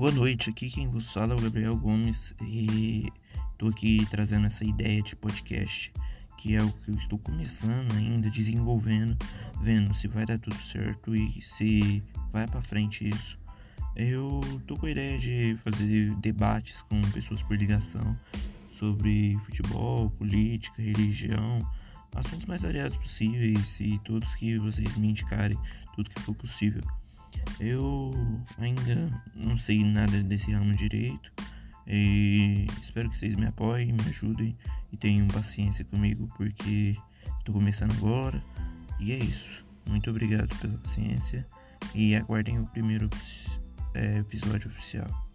Boa noite, aqui quem vos fala é o Gabriel Gomes e tô aqui trazendo essa ideia de podcast, que é o que eu estou começando ainda, desenvolvendo, vendo se vai dar tudo certo e se vai para frente isso. Eu tô com a ideia de fazer debates com pessoas por ligação sobre futebol, política, religião, assuntos mais variados possíveis e todos que vocês me indicarem, tudo que for possível. Eu ainda não sei nada desse ramo direito e espero que vocês me apoiem, me ajudem e tenham paciência comigo porque estou começando agora e é isso. Muito obrigado pela paciência e aguardem o primeiro é, episódio oficial.